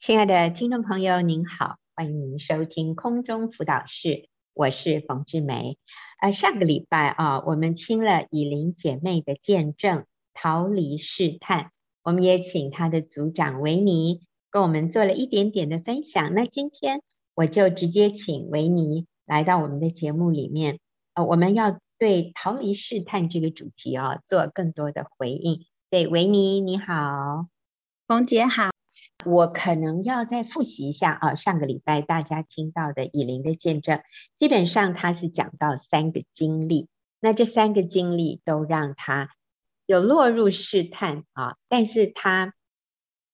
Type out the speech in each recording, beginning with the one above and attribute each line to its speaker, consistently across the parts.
Speaker 1: 亲爱的听众朋友，您好，欢迎您收听空中辅导室，我是冯志梅。呃，上个礼拜啊，我们听了以琳姐妹的见证，逃离试探，我们也请她的组长维尼跟我们做了一点点的分享。那今天我就直接请维尼来到我们的节目里面，呃，我们要对逃离试探这个主题啊做更多的回应。对，维尼你好，
Speaker 2: 冯姐好。
Speaker 1: 我可能要再复习一下啊，上个礼拜大家听到的以琳的见证，基本上他是讲到三个经历，那这三个经历都让他有落入试探啊，但是他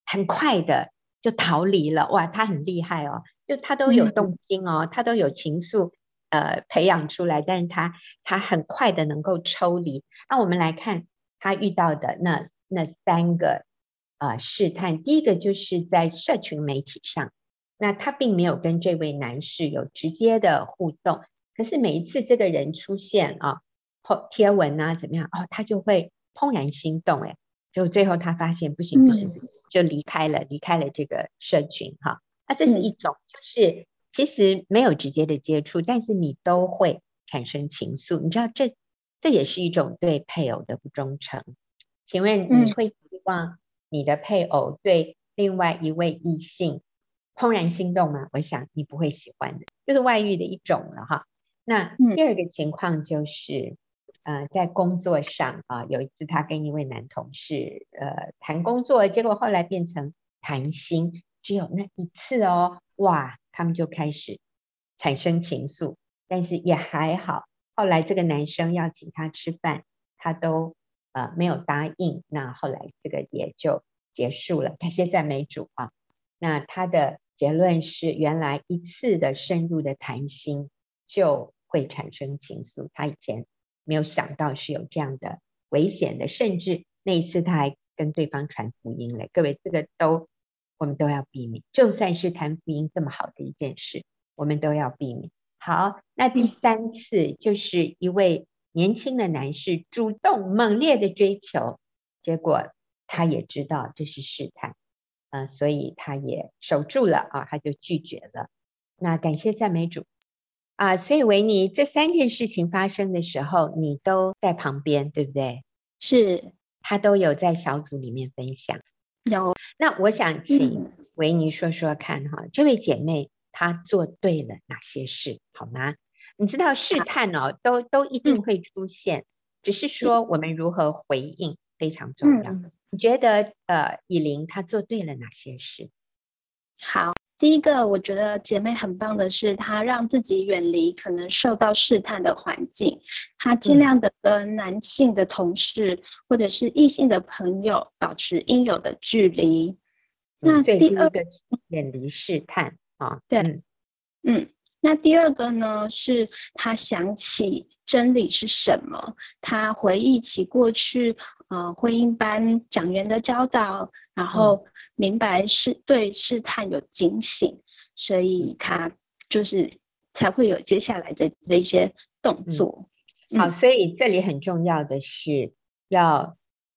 Speaker 1: 很快的就逃离了，哇，他很厉害哦，就他都有动心哦，他都有情愫呃培养出来，但是他他很快的能够抽离。那我们来看他遇到的那那三个。呃，试探第一个就是在社群媒体上，那他并没有跟这位男士有直接的互动，可是每一次这个人出现啊，贴文啊怎么样哦，他就会怦然心动，哎，就最后他发现不行不行，就离开了离开了这个社群哈。那这是一种，就是其实没有直接的接触，但是你都会产生情愫，你知道这这也是一种对配偶的不忠诚。请问你会希望？你的配偶对另外一位异性怦然心动吗？我想你不会喜欢的，就是外遇的一种了哈。那第二个情况就是，呃，在工作上啊，有一次他跟一位男同事呃谈工作，结果后来变成谈心，只有那一次哦，哇，他们就开始产生情愫，但是也还好，后来这个男生要请他吃饭，他都。呃，没有答应，那后来这个也就结束了。他现在没主啊。那他的结论是，原来一次的深入的谈心就会产生情愫。他以前没有想到是有这样的危险的，甚至那一次他还跟对方传福音了。各位，这个都我们都要避免。就算是谈福音这么好的一件事，我们都要避免。好，那第三次就是一位。年轻的男士主动猛烈的追求，结果他也知道这是试探，呃，所以他也守住了啊，他就拒绝了。那感谢赞美主啊，所以维尼这三件事情发生的时候，你都在旁边，对不对？
Speaker 2: 是，
Speaker 1: 他都有在小组里面分享。
Speaker 2: 有，
Speaker 1: 那我想请维尼说说看哈，这位姐妹她做对了哪些事，好吗？你知道试探哦，都都一定会出现，只是说我们如何回应非常重要。你觉得呃，以琳她做对了哪些事？
Speaker 2: 好，第一个我觉得姐妹很棒的是，她让自己远离可能受到试探的环境，她尽量的跟男性的同事或者是异性的朋友保持应有的距离。
Speaker 1: 那第二个远离试探啊，
Speaker 2: 对，嗯。嗯那第二个呢，是他想起真理是什么，他回忆起过去呃婚姻班讲员的教导，然后明白是对试探有警醒，所以他就是才会有接下来的这些动作。
Speaker 1: 嗯、好，所以这里很重要的是要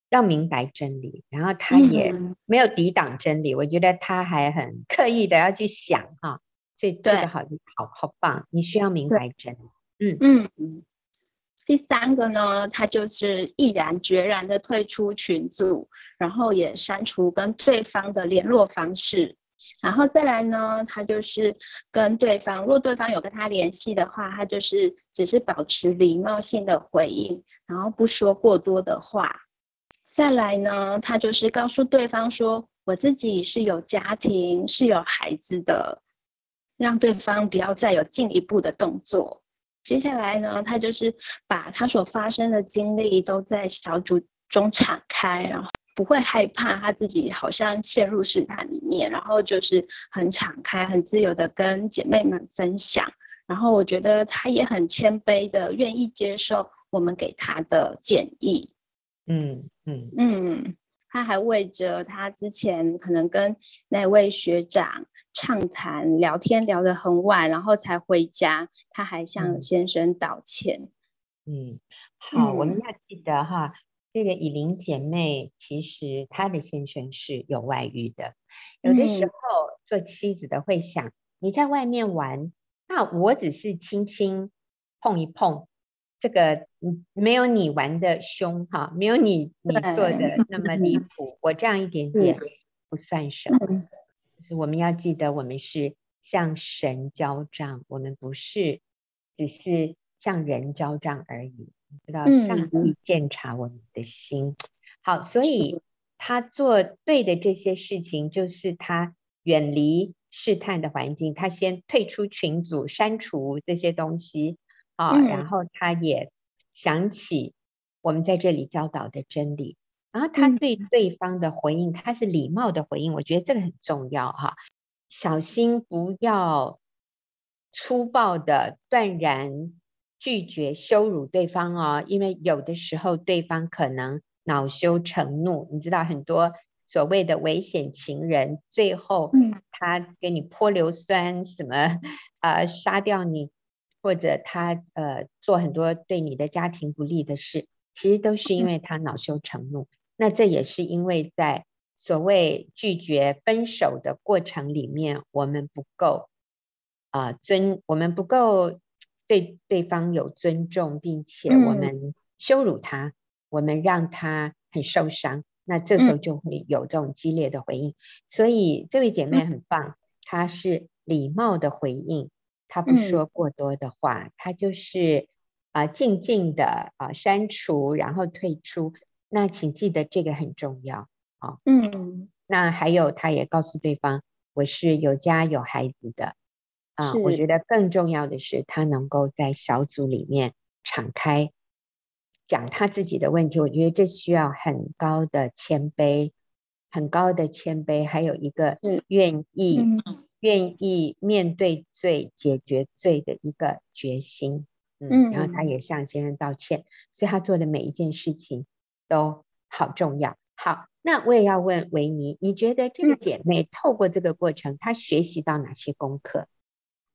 Speaker 1: 要明白真理，然后他也没有抵挡真理，嗯、我觉得他还很刻意的要去想哈。所以对的好，好好棒！你需要明白真嗯。
Speaker 2: 嗯嗯。第三个呢，他就是毅然决然的退出群组，然后也删除跟对方的联络方式。然后再来呢，他就是跟对方，若对方有跟他联系的话，他就是只是保持礼貌性的回应，然后不说过多的话。再来呢，他就是告诉对方说，我自己是有家庭，是有孩子的。让对方不要再有进一步的动作。接下来呢，他就是把他所发生的经历都在小组中敞开，然后不会害怕他自己好像陷入试探里面，然后就是很敞开、很自由的跟姐妹们分享。然后我觉得他也很谦卑的愿意接受我们给他的建议。
Speaker 1: 嗯嗯
Speaker 2: 嗯。他还为着他之前可能跟那位学长畅谈聊天聊得很晚，然后才回家，他还向先生道歉。
Speaker 1: 嗯，好，嗯、我们要记得哈，这个以琳姐妹其实她的先生是有外遇的，有的时候做妻子的会想，你在外面玩，那我只是轻轻碰一碰，这个嗯没有你玩的凶哈，没有你你做的那么离谱，我这样一点点不算什么。就是我们要记得，我们是向神交账，我们不是只是向人交账而已。知道上帝鉴察我们的心，好，所以他做对的这些事情，就是他远离试探的环境，他先退出群组，删除这些东西啊，然后他也想起我们在这里教导的真理，然后他对对方的回应，他是礼貌的回应，我觉得这个很重要哈，小心不要粗暴的断然。拒绝羞辱对方哦，因为有的时候对方可能恼羞成怒，你知道很多所谓的危险情人，最后他给你泼硫酸什么啊、呃，杀掉你，或者他呃做很多对你的家庭不利的事，其实都是因为他恼羞成怒。那这也是因为在所谓拒绝分手的过程里面，我们不够啊、呃、尊，我们不够。对对方有尊重，并且我们羞辱他，嗯、我们让他很受伤，那这时候就会有这种激烈的回应。嗯、所以这位姐妹很棒，她是礼貌的回应，她不说过多的话，她、嗯、就是啊、呃、静静的啊、呃、删除，然后退出。那请记得这个很重要啊。哦、嗯，那还有，他也告诉对方，我是有家有孩子的。啊，我觉得更重要的是，他能够在小组里面敞开讲他自己的问题。我觉得这需要很高的谦卑，很高的谦卑，还有一个愿意、嗯、愿意面对罪、解决罪的一个决心。嗯，然后他也向先生道歉，所以他做的每一件事情都好重要。好，那我也要问维尼，你觉得这个姐妹透过这个过程，她学习到哪些功课？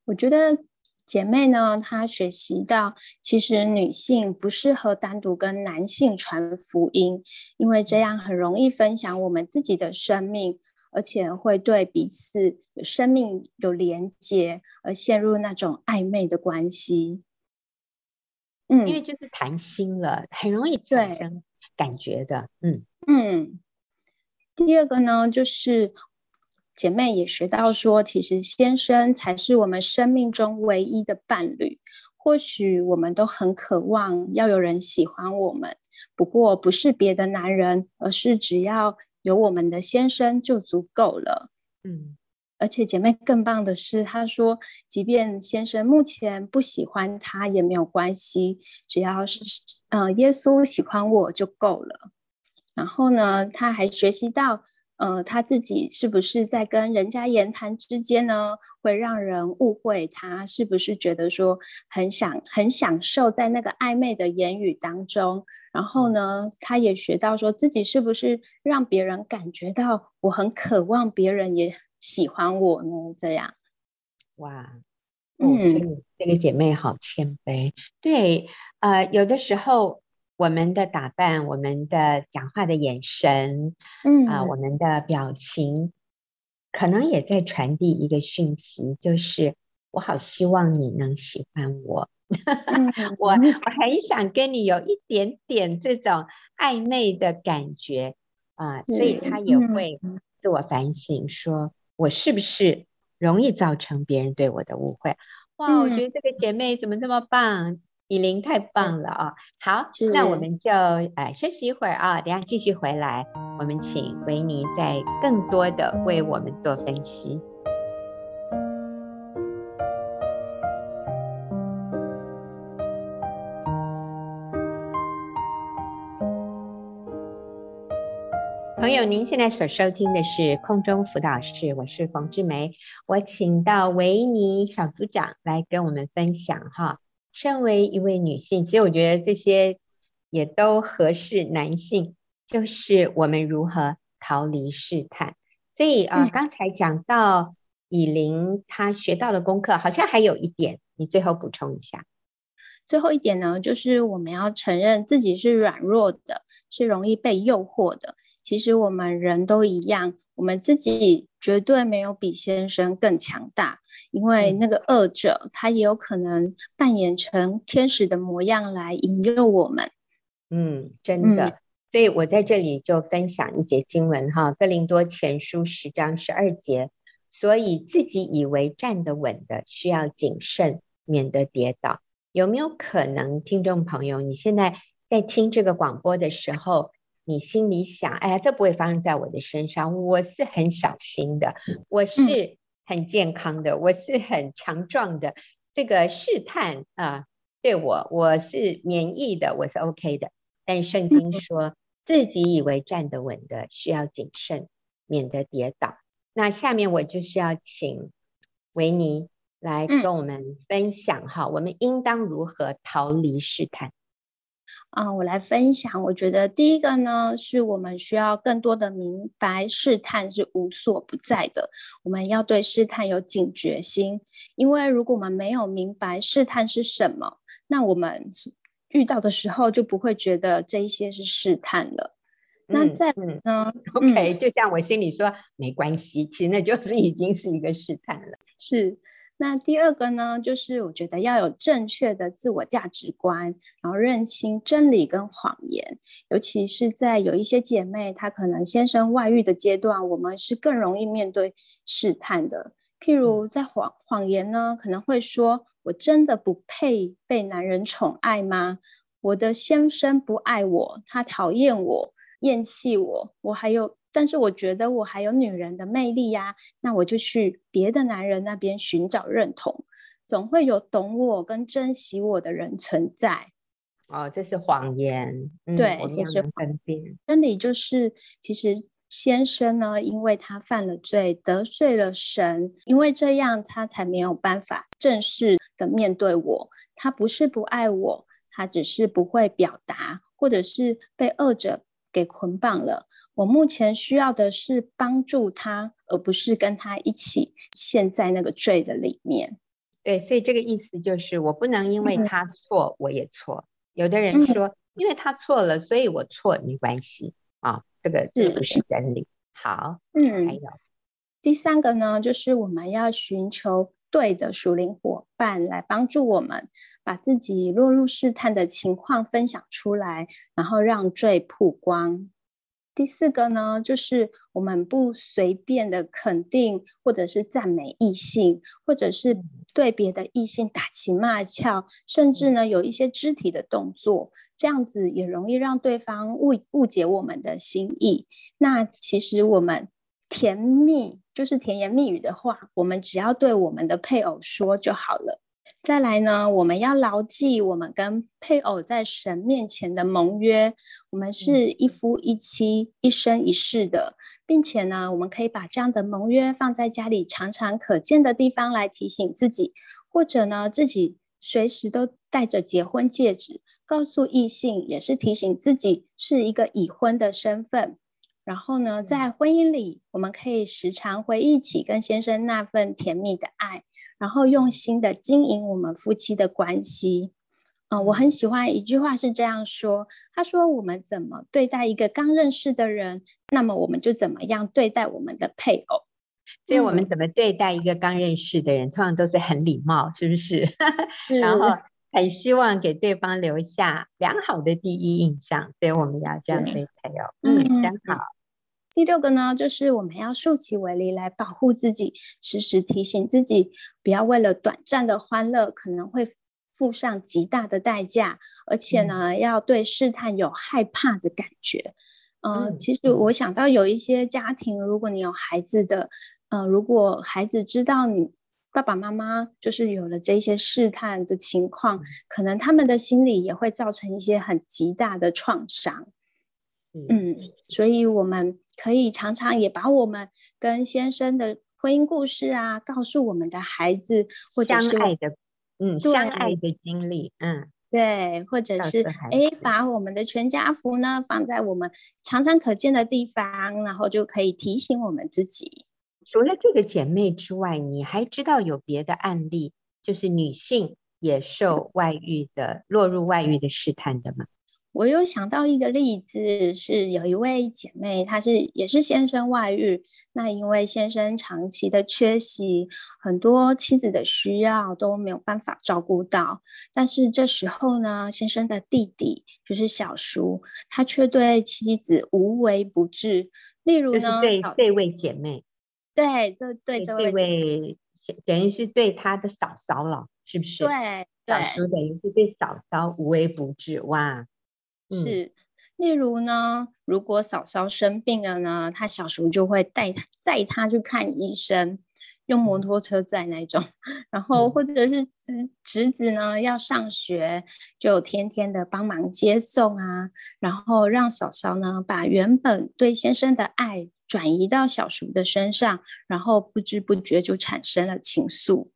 Speaker 2: 我觉得姐妹呢，她学习到其实女性不适合单独跟男性传福音，因为这样很容易分享我们自己的生命，而且会对彼此有生命有连接，而陷入那种暧昧的关系。
Speaker 1: 嗯，因为就是谈心了，很容易产生感觉的。嗯
Speaker 2: 嗯。第二个呢，就是。姐妹也学到说，其实先生才是我们生命中唯一的伴侣。或许我们都很渴望要有人喜欢我们，不过不是别的男人，而是只要有我们的先生就足够了。嗯，而且姐妹更棒的是，她说，即便先生目前不喜欢她也没有关系，只要是呃耶稣喜欢我就够了。然后呢，她还学习到。呃，他自己是不是在跟人家言谈之间呢，会让人误会他是不是觉得说很想很享受在那个暧昧的言语当中？然后呢，他也学到说自己是不是让别人感觉到我很渴望别人也喜欢我呢？这样，
Speaker 1: 哇，嗯，这个姐妹好谦卑，对，呃，有的时候。我们的打扮，我们的讲话的眼神，嗯啊、呃，我们的表情，可能也在传递一个讯息，就是我好希望你能喜欢我，嗯、我我很想跟你有一点点这种暧昧的感觉啊，所以他也会自我反省，说我是不是容易造成别人对我的误会？哇，我觉得这个姐妹怎么这么棒！以琳太棒了啊！好，那我们就呃休息一会儿啊，等下继续回来，我们请维尼再更多的为我们做分析。朋友，您现在所收听的是空中辅导室，我是冯志梅，我请到维尼小组长来跟我们分享哈。身为一位女性，其实我觉得这些也都合适男性，就是我们如何逃离试探。所以啊，呃嗯、刚才讲到以琳她学到的功课，好像还有一点，你最后补充一下。
Speaker 2: 最后一点呢，就是我们要承认自己是软弱的，是容易被诱惑的。其实我们人都一样，我们自己绝对没有比先生更强大，因为那个恶者他也有可能扮演成天使的模样来引诱我们。
Speaker 1: 嗯，真的。嗯、所以我在这里就分享一节经文哈，《哥林多前书》十章十二节。所以自己以为站得稳的，需要谨慎，免得跌倒。有没有可能，听众朋友，你现在在听这个广播的时候，你心里想，哎呀，这不会发生在我的身上，我是很小心的，我是很健康的，我是很强壮的，这个试探啊，对我我是免疫的，我是 OK 的。但圣经说自己以为站得稳的，需要谨慎，免得跌倒。那下面我就是要请维尼来跟我们分享哈，嗯、我们应当如何逃离试探？
Speaker 2: 啊，我来分享。我觉得第一个呢，是我们需要更多的明白试探是无所不在的。我们要对试探有警觉心，因为如果我们没有明白试探是什么，那我们遇到的时候就不会觉得这一些是试探了。那再嗯，嗯
Speaker 1: ，OK，就像我心里说没关系，其实那就是已经是一个试探了。
Speaker 2: 是。那第二个呢，就是我觉得要有正确的自我价值观，然后认清真理跟谎言，尤其是在有一些姐妹她可能先生外遇的阶段，我们是更容易面对试探的。譬如在谎谎言呢，可能会说：“我真的不配被男人宠爱吗？我的先生不爱我，他讨厌我，厌弃我，我还有。”但是我觉得我还有女人的魅力呀，那我就去别的男人那边寻找认同，总会有懂我跟珍惜我的人存在。
Speaker 1: 哦，这是谎言。嗯、
Speaker 2: 对，这是分辨。真理就是，其实先生呢，因为他犯了罪，得罪了神，因为这样他才没有办法正式的面对我。他不是不爱我，他只是不会表达，或者是被恶者给捆绑了。我目前需要的是帮助他，而不是跟他一起陷在那个罪的里面。
Speaker 1: 对，所以这个意思就是，我不能因为他错，嗯、我也错。有的人说，嗯、因为他错了，所以我错没关系啊，这个是不是真理？好，嗯，还有
Speaker 2: 第三个呢，就是我们要寻求对的属灵伙伴来帮助我们，把自己落入试探的情况分享出来，然后让罪曝光。第四个呢，就是我们不随便的肯定或者是赞美异性，或者是对别的异性打情骂俏，甚至呢有一些肢体的动作，这样子也容易让对方误误解我们的心意。那其实我们甜蜜就是甜言蜜语的话，我们只要对我们的配偶说就好了。再来呢，我们要牢记我们跟配偶在神面前的盟约，我们是一夫一妻，一生一世的，并且呢，我们可以把这样的盟约放在家里常常可见的地方来提醒自己，或者呢，自己随时都戴着结婚戒指，告诉异性，也是提醒自己是一个已婚的身份。然后呢，在婚姻里，我们可以时常回忆起跟先生那份甜蜜的爱。然后用心的经营我们夫妻的关系，嗯、呃，我很喜欢一句话是这样说，他说我们怎么对待一个刚认识的人，那么我们就怎么样对待我们的配偶。
Speaker 1: 所以我们怎么对待一个刚认识的人，通常都是很礼貌，是不是？是 然后很希望给对方留下良好的第一印象，所以我们要这样对配偶，嗯，嗯，真好。
Speaker 2: 第六个呢，就是我们要竖起围篱来保护自己，时时提醒自己，不要为了短暂的欢乐，可能会付上极大的代价，而且呢，嗯、要对试探有害怕的感觉。呃、嗯，其实我想到有一些家庭，如果你有孩子的，呃，如果孩子知道你爸爸妈妈就是有了这些试探的情况，可能他们的心里也会造成一些很极大的创伤。嗯，所以我们可以常常也把我们跟先生的婚姻故事啊，告诉我们的孩子，或者是
Speaker 1: 相爱的，嗯，相爱的经历，嗯，
Speaker 2: 对，或者是哎，把我们的全家福呢放在我们常常可见的地方，然后就可以提醒我们自己。
Speaker 1: 除了这个姐妹之外，你还知道有别的案例，就是女性也受外遇的，落入外遇的试探的吗？
Speaker 2: 我有想到一个例子，是有一位姐妹，她是也是先生外遇，那因为先生长期的缺席，很多妻子的需要都没有办法照顾到，但是这时候呢，先生的弟弟就是小叔，他却对妻子无微不至，例如呢，
Speaker 1: 对这位姐妹，
Speaker 2: 对，就对这位，
Speaker 1: 位等于是对他的嫂嫂了，是不是？
Speaker 2: 对，对
Speaker 1: 小叔等于是对嫂嫂无微不至，哇。
Speaker 2: 是，例如呢，如果嫂嫂生病了呢，他小叔就会带他载他去看医生，用摩托车载那种。然后或者是侄侄子呢要上学，就天天的帮忙接送啊，然后让嫂嫂呢把原本对先生的爱转移到小叔的身上，然后不知不觉就产生了情愫。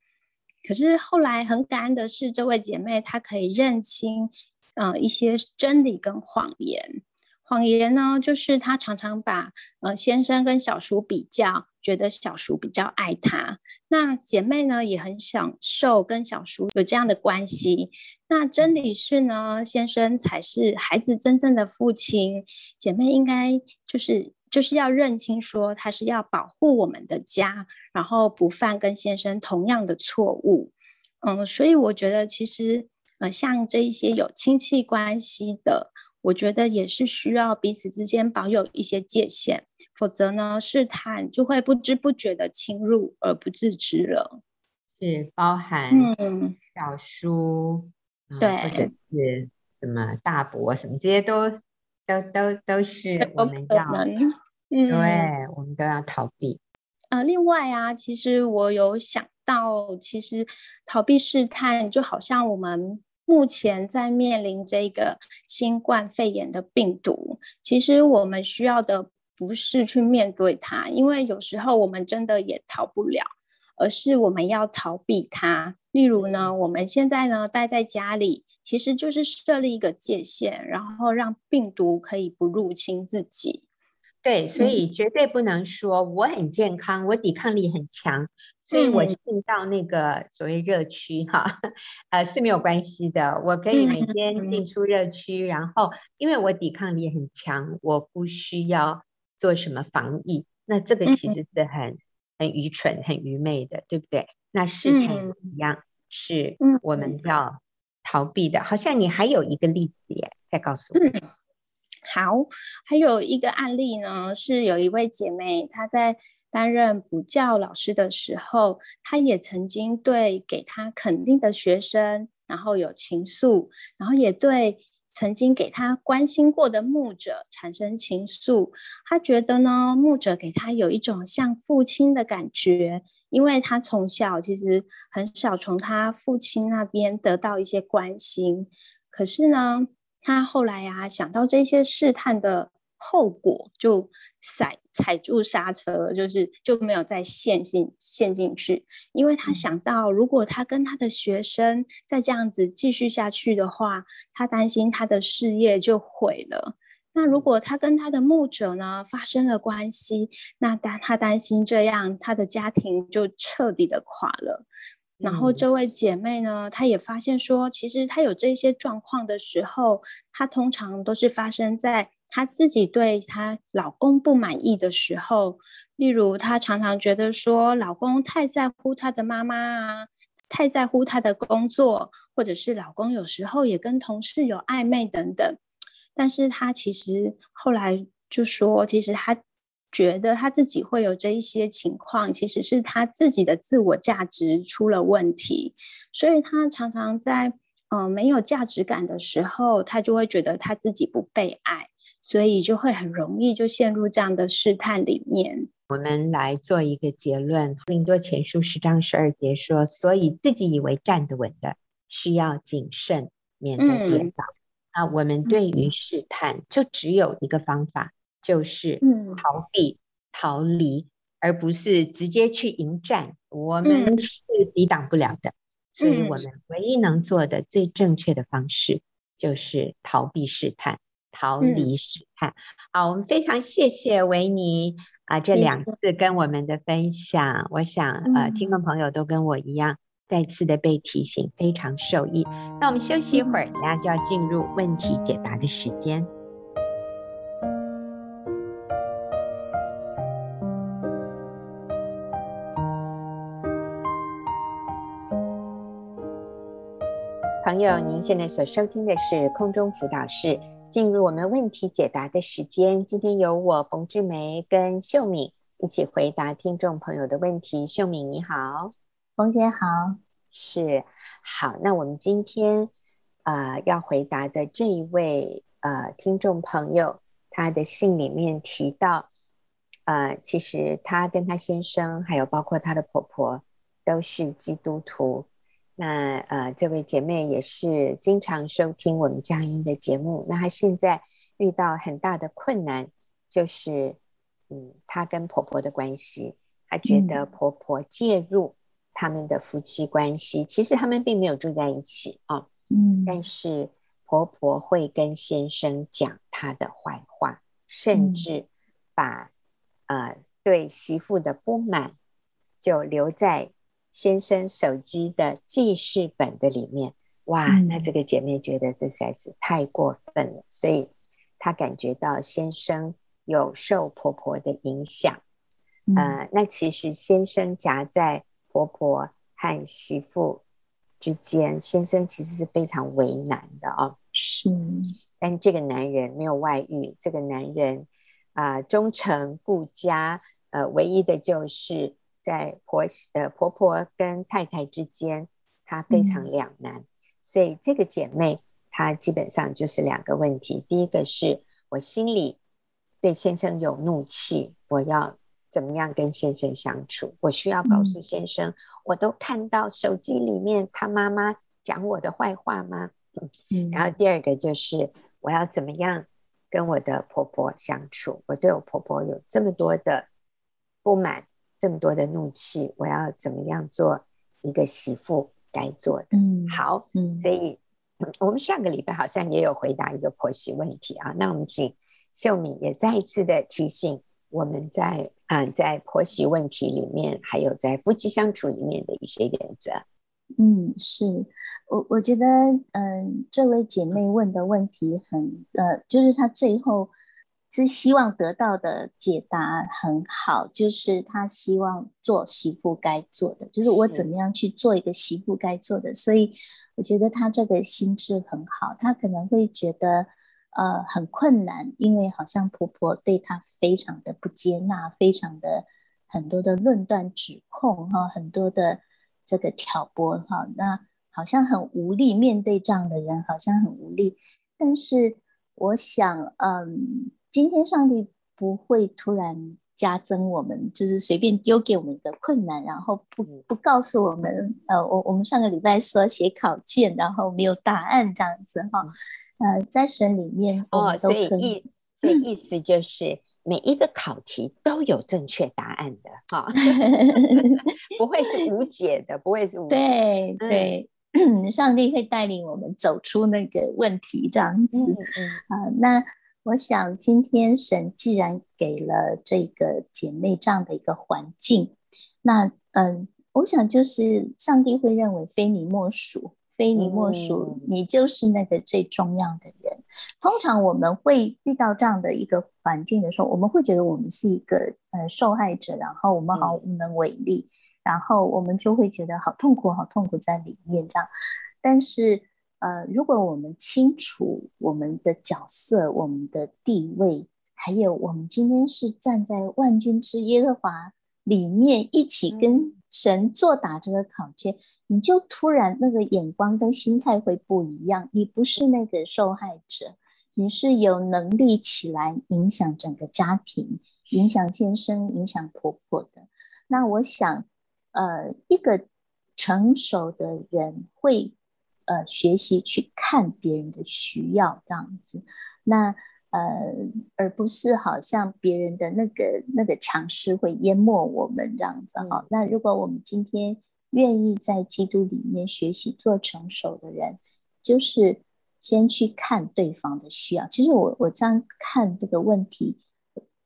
Speaker 2: 可是后来很感恩的是，这位姐妹她可以认清。呃，一些真理跟谎言。谎言呢，就是她常常把呃先生跟小叔比较，觉得小叔比较爱他。那姐妹呢，也很享受跟小叔有这样的关系。那真理是呢，先生才是孩子真正的父亲。姐妹应该就是就是要认清说，他是要保护我们的家，然后不犯跟先生同样的错误。嗯，所以我觉得其实。呃，像这一些有亲戚关系的，我觉得也是需要彼此之间保有一些界限，否则呢，试探就会不知不觉的侵入而不自知了。
Speaker 1: 是包含嗯小叔，
Speaker 2: 对、
Speaker 1: 嗯，或者是什么大伯什么这些都都都都是我们要，嗯，对，我们都要逃避。
Speaker 2: 呃，另外啊，其实我有想到，其实逃避试探就好像我们。目前在面临这个新冠肺炎的病毒，其实我们需要的不是去面对它，因为有时候我们真的也逃不了，而是我们要逃避它。例如呢，我们现在呢待在家里，其实就是设立一个界限，然后让病毒可以不入侵自己。
Speaker 1: 对，所以绝对不能说我很健康，我抵抗力很强。所以我进到那个所谓热区哈，呃是没有关系的，我可以每天进出热区，然后因为我抵抗力很强，我不需要做什么防疫，那这个其实是很很愚蠢、很愚昧的，对不对？那事情一样是我们要逃避的，好像你还有一个例子耶，再告诉我。
Speaker 2: 好，还有一个案例呢，是有一位姐妹她在。担任补教老师的时候，她也曾经对给他肯定的学生，然后有情愫，然后也对曾经给他关心过的牧者产生情愫。他觉得呢，牧者给他有一种像父亲的感觉，因为他从小其实很少从他父亲那边得到一些关心。可是呢，他后来啊，想到这些试探的。后果就踩踩住刹车，就是就没有再陷进陷进去，因为他想到，如果他跟他的学生再这样子继续下去的话，他担心他的事业就毁了。那如果他跟他的牧者呢发生了关系，那他他担心这样他的家庭就彻底的垮了。然后这位姐妹呢，她也发现说，其实她有这些状况的时候，她通常都是发生在。她自己对她老公不满意的时候，例如她常常觉得说老公太在乎她的妈妈啊，太在乎她的工作，或者是老公有时候也跟同事有暧昧等等。但是她其实后来就说，其实她觉得她自己会有这一些情况，其实是她自己的自我价值出了问题，所以她常常在嗯、呃、没有价值感的时候，她就会觉得她自己不被爱。所以就会很容易就陷入这样的试探里面。
Speaker 1: 我们来做一个结论，《哥林多前书》十章十二节说：“所以自己以为站得稳的，需要谨慎，免得跌倒。嗯”那我们对于试探就只有一个方法，就是逃避、逃离，而不是直接去迎战。我们是抵挡不了的，所以我们唯一能做的最正确的方式就是逃避试探。逃离试探。好，我们非常谢谢维尼啊，这两次跟我们的分享，我想呃，听众朋友都跟我一样再次的被提醒，非常受益。那我们休息一会儿，大家就要进入问题解答的时间。朋友，您现在所收听的是空中辅导室，进入我们问题解答的时间。今天由我冯志梅跟秀敏一起回答听众朋友的问题。秀敏你好。
Speaker 3: 冯姐好，
Speaker 1: 是好。那我们今天啊、呃、要回答的这一位呃听众朋友，他的信里面提到，呃，其实他跟他先生还有包括他的婆婆都是基督徒。那呃这位姐妹也是经常收听我们佳音的节目。那她现在遇到很大的困难，就是嗯她跟婆婆的关系，她觉得婆婆介入。他们的夫妻关系，其实他们并没有住在一起啊，嗯，但是婆婆会跟先生讲她的坏话，甚至把呃对媳妇的不满就留在先生手机的记事本的里面。哇，那这个姐妹觉得这实在是太过分了，所以她感觉到先生有受婆婆的影响，呃，那其实先生夹在。婆婆和媳妇之间，先生其实是非常为难的啊、哦。
Speaker 3: 是，
Speaker 1: 但这个男人没有外遇，这个男人啊、呃、忠诚顾家，呃，唯一的就是在婆媳呃婆婆跟太太之间，她非常两难。嗯、所以这个姐妹她基本上就是两个问题：第一个是我心里对先生有怒气，我要。怎么样跟先生相处？我需要告诉先生，嗯、我都看到手机里面他妈妈讲我的坏话吗？嗯，然后第二个就是我要怎么样跟我的婆婆相处？我对我婆婆有这么多的不满，这么多的怒气，我要怎么样做一个媳妇该做的？嗯，好，嗯，所以我们上个礼拜好像也有回答一个婆媳问题啊，那我们请秀敏也再一次的提醒。我们在啊，在婆媳问题里面，还有在夫妻相处里面的一些原则。
Speaker 3: 嗯，是我我觉得，嗯，这位姐妹问的问题很，呃，就是她最后是希望得到的解答很好，就是他希望做媳妇该做的，就是我怎么样去做一个媳妇该做的。所以我觉得他这个心智很好，他可能会觉得。呃，很困难，因为好像婆婆对他非常的不接纳，非常的很多的论断指控哈，很多的这个挑拨哈，那好像很无力面对这样的人，好像很无力。但是我想，嗯，今天上帝不会突然加增我们，就是随便丢给我们的困难，然后不不告诉我们，呃，我我们上个礼拜说写考卷，然后没有答案这样子哈。呃，在神里面
Speaker 1: 哦，所以意所以意思就是每一个考题都有正确答案的哈，哦、不会是无解的，不会是无解。
Speaker 3: 对对，嗯、上帝会带领我们走出那个问题这样子。嗯啊、呃，那我想今天神既然给了这个姐妹这样的一个环境，那嗯、呃，我想就是上帝会认为非你莫属。非你莫属，嗯、你就是那个最重要的人。通常我们会遇到这样的一个环境的时候，我们会觉得我们是一个呃受害者，然后我们好无能为力，嗯、然后我们就会觉得好痛苦，好痛苦在里面这样。但是呃，如果我们清楚我们的角色、我们的地位，还有我们今天是站在万军之耶和华里面一起跟神作答这个考卷。嗯你就突然那个眼光跟心态会不一样，你不是那个受害者，你是有能力起来影响整个家庭，影响先生，影响婆婆的。那我想，呃，一个成熟的人会呃学习去看别人的需要这样子，那呃而不是好像别人的那个那个强势会淹没我们这样子哈。嗯、那如果我们今天愿意在基督里面学习做成熟的人，就是先去看对方的需要。其实我我这样看这个问题，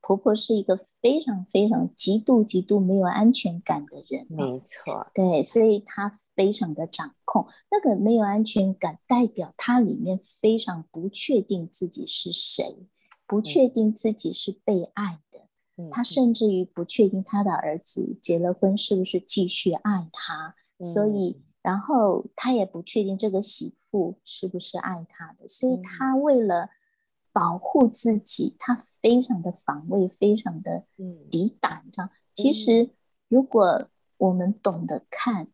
Speaker 3: 婆婆是一个非常非常极度极度没有安全感的人。
Speaker 1: 没错，
Speaker 3: 对，所以她非常的掌控。那个没有安全感，代表她里面非常不确定自己是谁，不确定自己是被爱的。她、嗯、甚至于不确定她的儿子结了婚是不是继续爱她，嗯、所以。然后她也不确定这个媳妇是不是爱她的，所以她为了保护自己，他非常的防卫，非常的抵挡。这样，其实如果我们懂得看，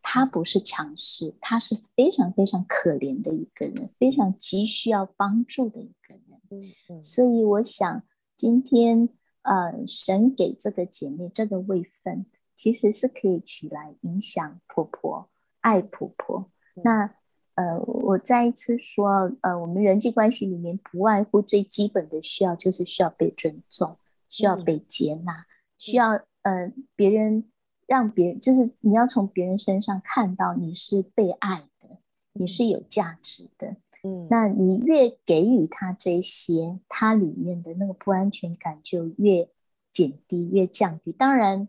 Speaker 3: 他不是强势，他是非常非常可怜的一个人，非常急需要帮助的一个人。所以我想今天呃，神给这个姐妹这个位分，其实是可以取来影响婆婆。爱婆婆，那呃，我再一次说，呃，我们人际关系里面不外乎最基本的需要就是需要被尊重，需要被接纳，嗯、需要呃别人让别人就是你要从别人身上看到你是被爱的，你是有价值的，嗯，那你越给予他这些，他里面的那个不安全感就越减低，越降低。当然，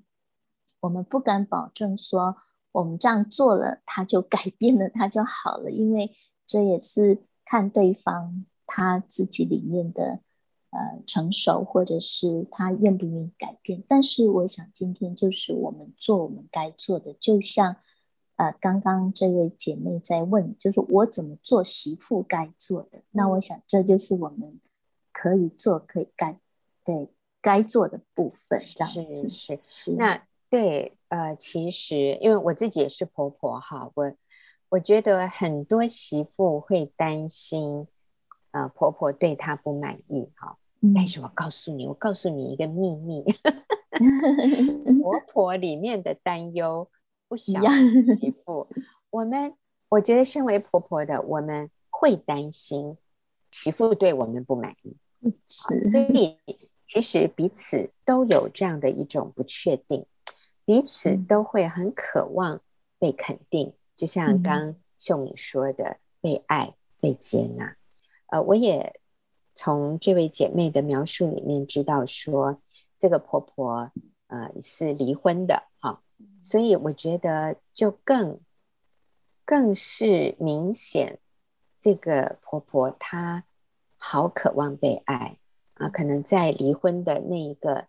Speaker 3: 我们不敢保证说。我们这样做了，他就改变了，他就好了，因为这也是看对方他自己里面的呃成熟，或者是他愿不愿意改变。但是我想今天就是我们做我们该做的，就像呃刚刚这位姐妹在问，就是我怎么做媳妇该做的。那我想这就是我们可以做可以该对该做的部分，这样子
Speaker 1: 是是是那。对，呃，其实因为我自己也是婆婆哈，我我觉得很多媳妇会担心，呃，婆婆对她不满意哈。但是我告诉你，我告诉你一个秘密，婆婆里面的担忧不小。媳妇，我们我觉得身为婆婆的，我们会担心媳妇对我们不满意，是，所以其实彼此都有这样的一种不确定。彼此都会很渴望被肯定，嗯、就像刚秀敏说的，嗯、被爱、被接纳。呃，我也从这位姐妹的描述里面知道说，这个婆婆呃是离婚的哈，所以我觉得就更更是明显，这个婆婆她好渴望被爱啊，可能在离婚的那一个。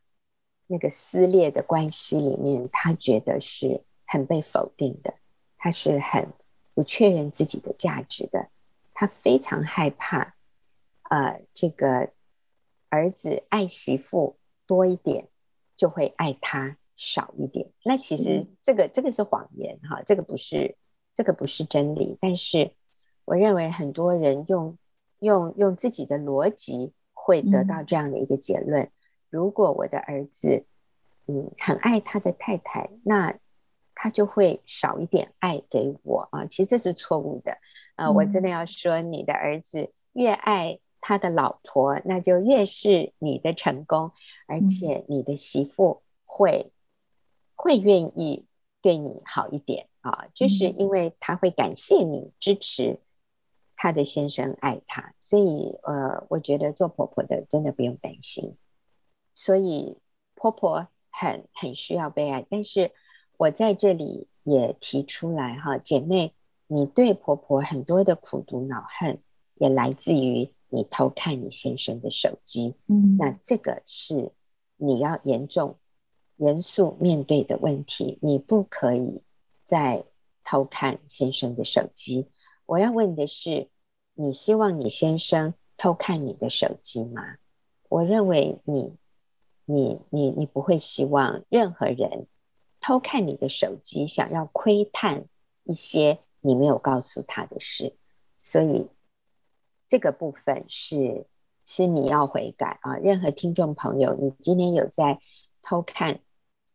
Speaker 1: 那个撕裂的关系里面，他觉得是很被否定的，他是很不确认自己的价值的，他非常害怕，呃，这个儿子爱媳妇多一点，就会爱他少一点。那其实这个这个是谎言哈，这个不是这个不是真理。但是我认为很多人用用用自己的逻辑会得到这样的一个结论。嗯如果我的儿子，嗯，很爱他的太太，那他就会少一点爱给我啊。其实这是错误的，呃，我真的要说，你的儿子越爱他的老婆，那就越是你的成功，而且你的媳妇会会愿意对你好一点啊，就是因为他会感谢你支持他的先生爱他，所以呃，我觉得做婆婆的真的不用担心。所以婆婆很很需要被爱，但是我在这里也提出来哈，姐妹，你对婆婆很多的苦毒恼恨，也来自于你偷看你先生的手机，嗯，那这个是你要严重、严肃面对的问题，你不可以再偷看先生的手机。我要问的是，你希望你先生偷看你的手机吗？我认为你。你你你不会希望任何人偷看你的手机，想要窥探一些你没有告诉他的事，所以这个部分是是你要悔改啊！任何听众朋友，你今天有在偷看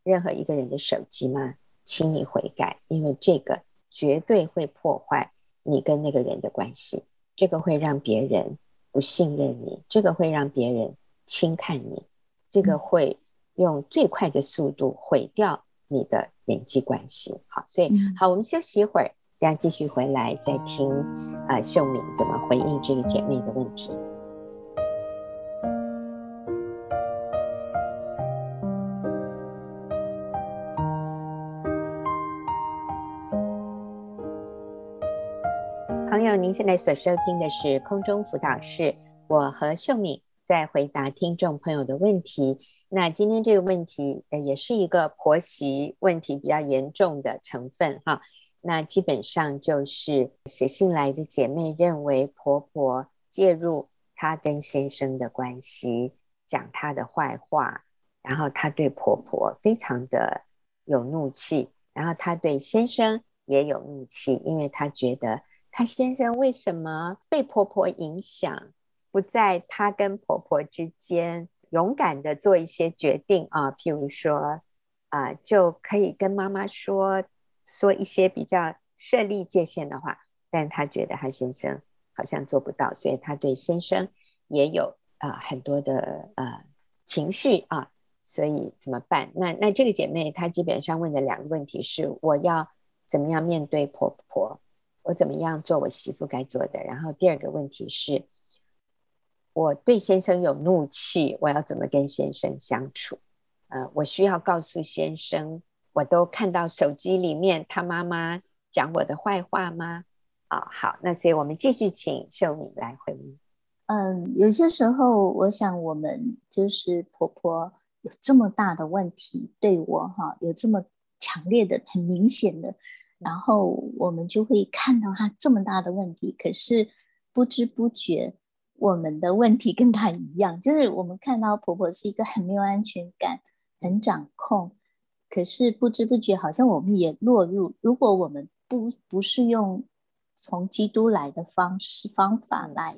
Speaker 1: 任何一个人的手机吗？请你悔改，因为这个绝对会破坏你跟那个人的关系，这个会让别人不信任你，这个会让别人轻看你。这个会用最快的速度毁掉你的人际关系，好，所以好，我们休息一会儿，大家继续回来再听啊秀敏怎么回应这个姐妹的问题。朋友，您现在所收听的是空中辅导室，我和秀敏。在回答听众朋友的问题。那今天这个问题，呃，也是一个婆媳问题比较严重的成分哈。那基本上就是写信来的姐妹认为婆婆介入她跟先生的关系，讲她的坏话，然后她对婆婆非常的有怒气，然后她对先生也有怒气，因为她觉得她先生为什么被婆婆影响，不在她跟婆婆之间勇敢的做一些决定啊，譬如说啊，就可以跟妈妈说。说一些比较设立界限的话，但她觉得她先生好像做不到，所以她对先生也有啊、很多的呃情绪啊，所以怎么办？那那这个姐妹她基本上问的两个问题是：我要怎么样面对婆婆？我怎么样做我媳妇该做的？然后第二个问题是，我对先生有怒气，我要怎么跟先生相处？呃，我需要告诉先生。我都看到手机里面他妈妈讲我的坏话吗？啊、好，那所以我们继续请秀敏来回应。
Speaker 3: 嗯，有些时候我想我们就是婆婆有这么大的问题对我哈，有这么强烈的、很明显的，然后我们就会看到她这么大的问题，可是不知不觉我们的问题跟她一样，就是我们看到婆婆是一个很没有安全感、很掌控。可是不知不觉，好像我们也落入。如果我们不不是用从基督来的方式方法来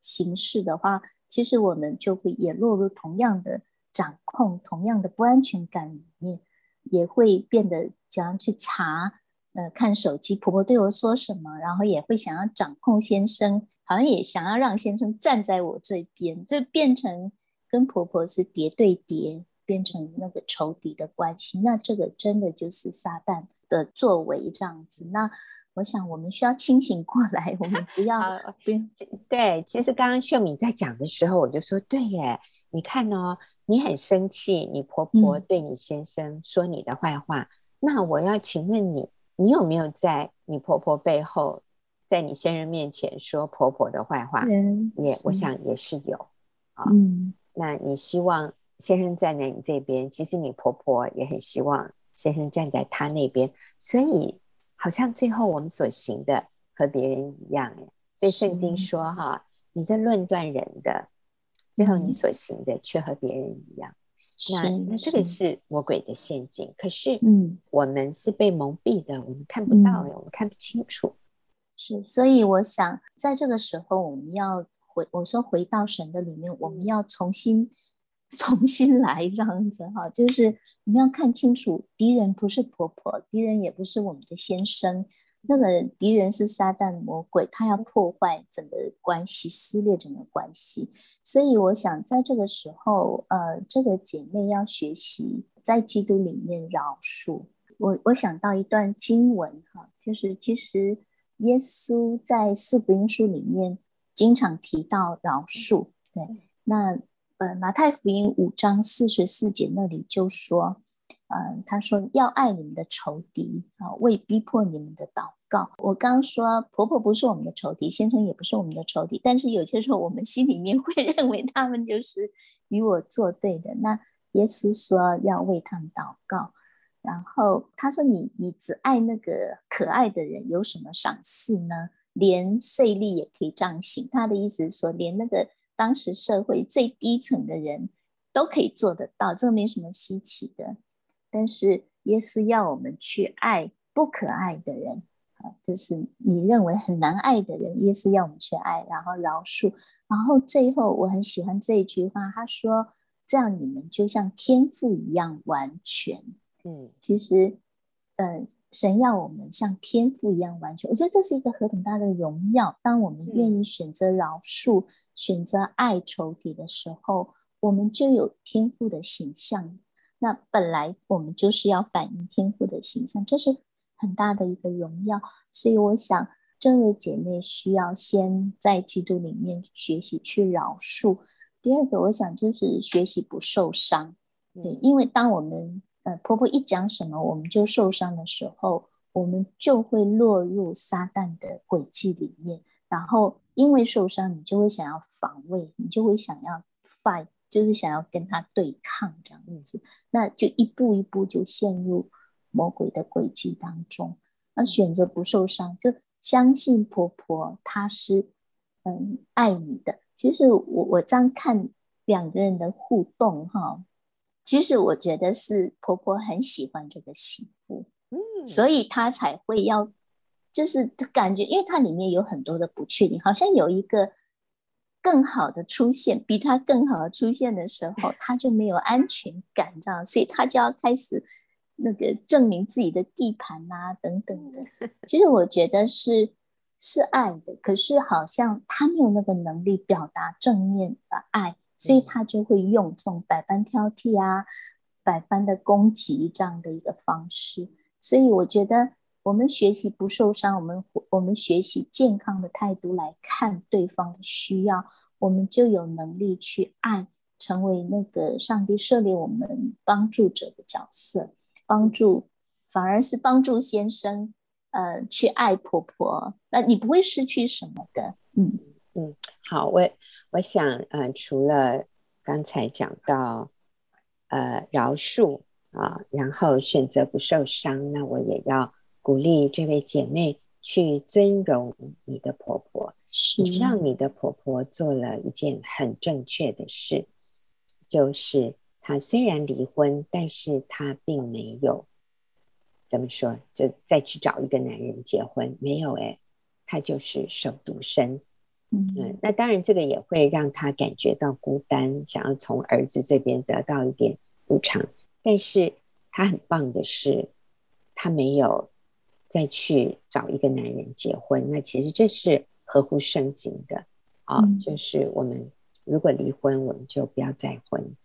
Speaker 3: 行事的话，其实我们就会也落入同样的掌控、同样的不安全感里面，也会变得想要去查呃看手机，婆婆对我说什么，然后也会想要掌控先生，好像也想要让先生站在我这边，就变成跟婆婆是叠对叠。变成那个仇敌的关系，那这个真的就是撒旦的作为这样子。那我想我们需要清醒过来，我们不要不用。
Speaker 1: 对，其实刚刚秀敏在讲的时候，我就说对耶，你看哦，你很生气，你婆婆对你先生说你的坏话，嗯、那我要请问你，你有没有在你婆婆背后，在你先生面前说婆婆的坏话？嗯，也我想也是有啊。嗯，那你希望？先生站在你这边，其实你婆婆也很希望先生站在她那边，所以好像最后我们所行的和别人一样，所以圣经说哈，你在论断人的，最后你所行的却和别人一样。那那这个是魔鬼的陷阱，可是嗯，我们是被蒙蔽的，我们看不到，我们看不清楚。
Speaker 3: 是，所以我想在这个时候，我们要回，我说回到神的里面，我们要重新。重新来这样子哈，就是我们要看清楚，敌人不是婆婆，敌人也不是我们的先生，那个敌人是撒旦魔鬼，他要破坏整个关系，撕裂整个关系。所以我想在这个时候，呃，这个姐妹要学习在基督里面饶恕。我我想到一段经文哈，就是其实耶稣在四福音书里面经常提到饶恕，对，那。呃，马太福音五章四十四节那里就说，呃，他说要爱你们的仇敌啊，为逼迫你们的祷我刚说婆婆不是我们的仇敌，先生也不是我们的仇敌，但是有些时候我们心里面 会认为他们就是与我作对的。那耶稣说要为他们祷告，然后他说你你只爱那个可爱的人，有什么赏赐呢？连税吏也可以这样行。他的意思是说，连那个。当时社会最低层的人都可以做得到，这没什么稀奇的。但是耶稣要我们去爱不可爱的人，啊，就是你认为很难爱的人，耶稣要我们去爱，然后饶恕。然后最后我很喜欢这一句话，他说：“这样你们就像天赋一样完全。”嗯，其实，呃，神要我们像天赋一样完全，我觉得这是一个何等大的荣耀。当我们愿意选择饶恕。嗯选择爱仇敌的时候，我们就有天赋的形象。那本来我们就是要反映天赋的形象，这是很大的一个荣耀。所以我想，这位姐妹需要先在基督里面学习去饶恕。第二个，我想就是学习不受伤。对，因为当我们呃婆婆一讲什么，我们就受伤的时候，我们就会落入撒旦的诡计里面，然后因为受伤，你就会想要防卫，你就会想要 fight，就是想要跟他对抗这样子，那就一步一步就陷入魔鬼的诡计当中。那选择不受伤，就相信婆婆她是嗯爱你的。其实我我这样看两个人的互动哈，其实我觉得是婆婆很喜欢这个媳妇，嗯，所以她才会要，就是感觉，因为它里面有很多的不确定，好像有一个更好的出现，比她更好的出现的时候，她就没有安全感，这样，所以她就要开始。那个证明自己的地盘啊，等等的，其实我觉得是是爱的，可是好像他没有那个能力表达正面的爱，所以他就会用这种百般挑剔啊、百般的攻击这样的一个方式。所以我觉得我们学习不受伤，我们我们学习健康的态度来看对方的需要，我们就有能力去爱，成为那个上帝设立我们帮助者的角色。帮助，反而是帮助先生，呃，去爱婆婆，那你不会失去什么的。嗯
Speaker 1: 嗯，好，我我想，呃，除了刚才讲到，呃，饶恕啊，然后选择不受伤，那我也要鼓励这位姐妹去尊荣你的婆婆，是让你的婆婆做了一件很正确的事，就是。她虽然离婚，但是他并没有怎么说，就再去找一个男人结婚，没有哎，他就是守独身。嗯，嗯，那当然这个也会让他感觉到孤单，想要从儿子这边得到一点补偿。但是他很棒的是，他没有再去找一个男人结婚。那其实这是合乎圣经的啊，嗯，就是我们如果离婚，我们就不要再婚。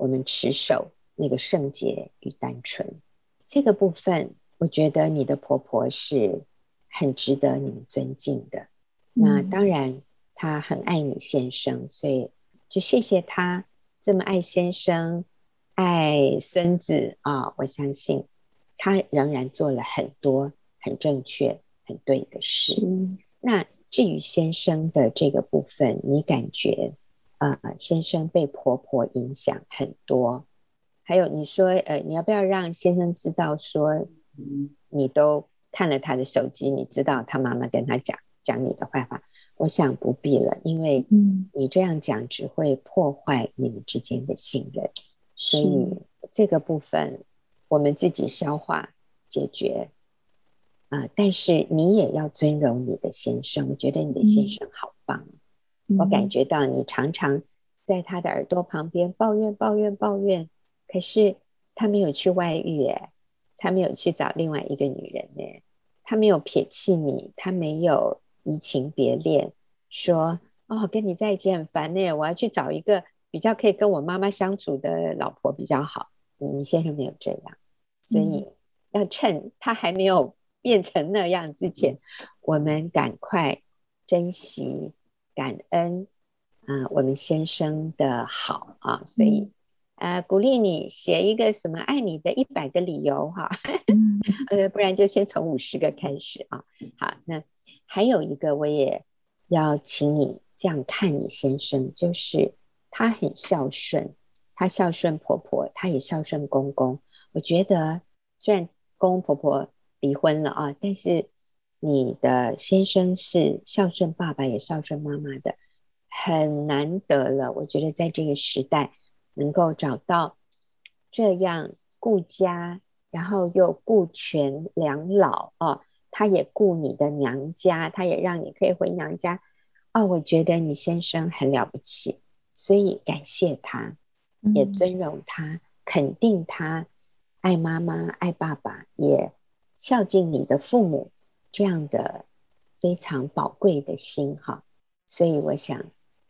Speaker 1: 我们持守那个圣洁与单纯，这个部分，我觉得你的婆婆是很值得你们尊敬的。那当然，她很爱你先生，所以就谢谢她这么爱先生、爱孙子啊！我相信她仍然做了很多很正确、很对的事。那至于先生的这个部分，你感觉？啊、呃，先生被婆婆影响很多，还有你说，呃，你要不要让先生知道说，你都看了他的手机，你知道他妈妈跟他讲讲你的坏话？我想不必了，因为你这样讲只会破坏你们之间的信任，所以这个部分我们自己消化解决。啊、呃，但是你也要尊荣你的先生，我觉得你的先生好棒。我感觉到你常常在他的耳朵旁边抱怨、抱怨、抱怨，可是他没有去外遇，哎，他没有去找另外一个女人，呢，他没有撇弃你，他没有移情别恋，说哦，跟你在一起很烦呢，我要去找一个比较可以跟我妈妈相处的老婆比较好。你先生没有这样，所以要趁他还没有变成那样之前，我们赶快珍惜。感恩啊、呃，我们先生的好啊，所以呃，鼓励你写一个什么爱你的一百个理由哈，呃，不然就先从五十个开始啊。好，那还有一个，我也要请你这样看你先生，就是他很孝顺，他孝顺婆婆，他也孝顺公公。我觉得虽然公公婆婆离婚了啊，但是。你的先生是孝顺爸爸也孝顺妈妈的，很难得了。我觉得在这个时代能够找到这样顾家，然后又顾全两老哦，他也顾你的娘家，他也让你可以回娘家哦。我觉得你先生很了不起，所以感谢他，也尊荣他，肯定他，爱妈妈爱爸爸，也孝敬你的父母。这样的非常宝贵的心哈，所以我想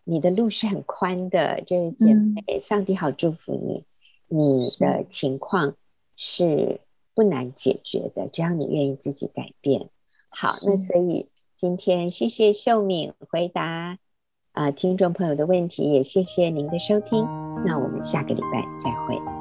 Speaker 1: 你的路是很宽的，这位姐妹，嗯，上帝好祝福你，你的情况是不难解决的，只要你愿意自己改变。好，那所以今天谢谢秀敏回答啊，呃，听众朋友的问题，也谢谢您的收听，那我们下个礼拜再会。